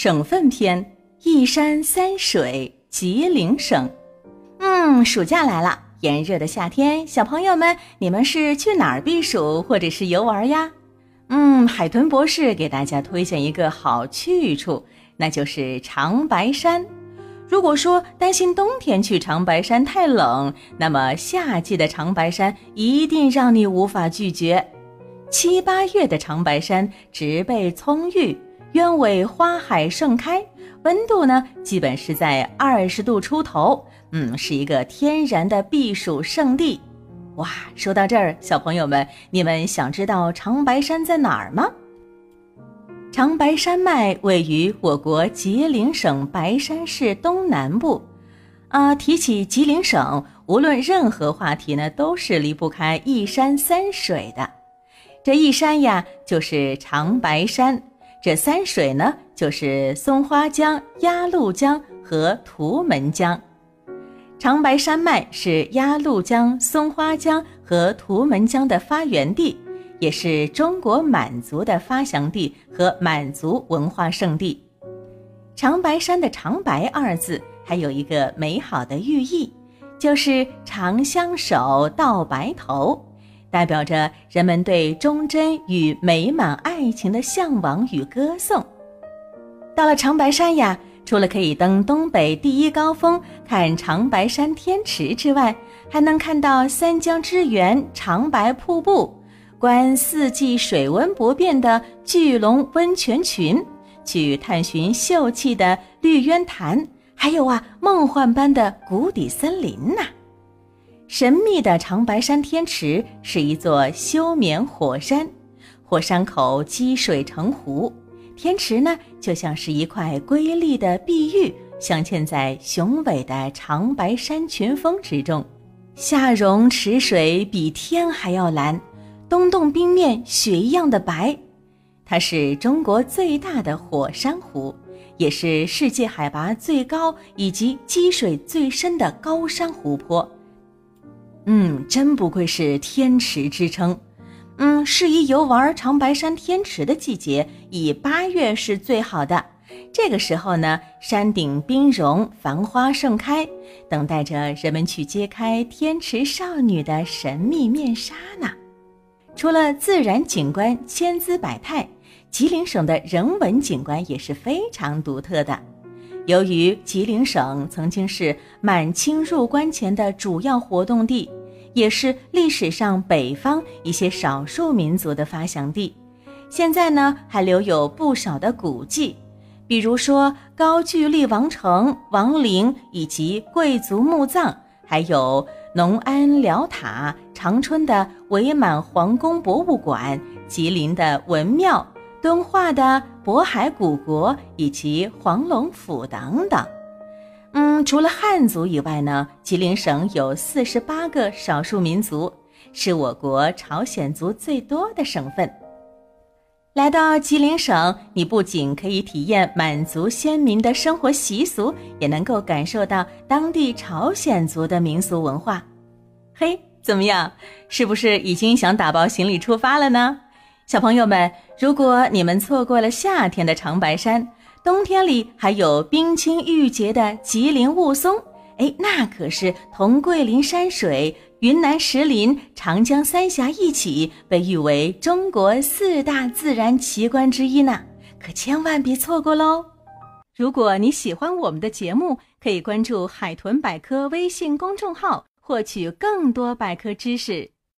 省份篇：一山三水，吉林省。嗯，暑假来了，炎热的夏天，小朋友们，你们是去哪儿避暑或者是游玩呀？嗯，海豚博士给大家推荐一个好去处，那就是长白山。如果说担心冬天去长白山太冷，那么夏季的长白山一定让你无法拒绝。七八月的长白山植被葱郁，鸢尾花海盛开，温度呢基本是在二十度出头，嗯，是一个天然的避暑胜地。哇，说到这儿，小朋友们，你们想知道长白山在哪儿吗？长白山脉位于我国吉林省白山市东南部。啊，提起吉林省，无论任何话题呢，都是离不开一山三水的。这一山呀，就是长白山；这三水呢，就是松花江、鸭绿江和图们江。长白山脉是鸭绿江、松花江和图们江的发源地，也是中国满族的发祥地和满族文化圣地。长白山的“长白”二字还有一个美好的寓意，就是长相守到白头。代表着人们对忠贞与美满爱情的向往与歌颂。到了长白山呀，除了可以登东北第一高峰看长白山天池之外，还能看到三江之源长白瀑布，观四季水温不变的巨龙温泉群，去探寻秀气的绿渊潭，还有啊梦幻般的谷底森林呐。神秘的长白山天池是一座休眠火山，火山口积水成湖，天池呢就像是一块瑰丽的碧玉，镶嵌在雄伟的长白山群峰之中。夏融池水比天还要蓝，冬冻冰面雪一样的白。它是中国最大的火山湖，也是世界海拔最高以及积水最深的高山湖泊。嗯，真不愧是天池之称。嗯，适宜游玩长白山天池的季节，以八月是最好的。这个时候呢，山顶冰融，繁花盛开，等待着人们去揭开天池少女的神秘面纱呢。除了自然景观千姿百态，吉林省的人文景观也是非常独特的。由于吉林省曾经是满清入关前的主要活动地。也是历史上北方一些少数民族的发祥地，现在呢还留有不少的古迹，比如说高句丽王城、王陵以及贵族墓葬，还有农安辽塔、长春的伪满皇宫博物馆、吉林的文庙、敦化的渤海古国以及黄龙府等等。嗯，除了汉族以外呢，吉林省有四十八个少数民族，是我国朝鲜族最多的省份。来到吉林省，你不仅可以体验满族先民的生活习俗，也能够感受到当地朝鲜族的民俗文化。嘿，怎么样？是不是已经想打包行李出发了呢？小朋友们，如果你们错过了夏天的长白山，冬天里还有冰清玉洁的吉林雾凇，哎，那可是同桂林山水、云南石林、长江三峡一起被誉为中国四大自然奇观之一呢，可千万别错过喽！如果你喜欢我们的节目，可以关注“海豚百科”微信公众号，获取更多百科知识。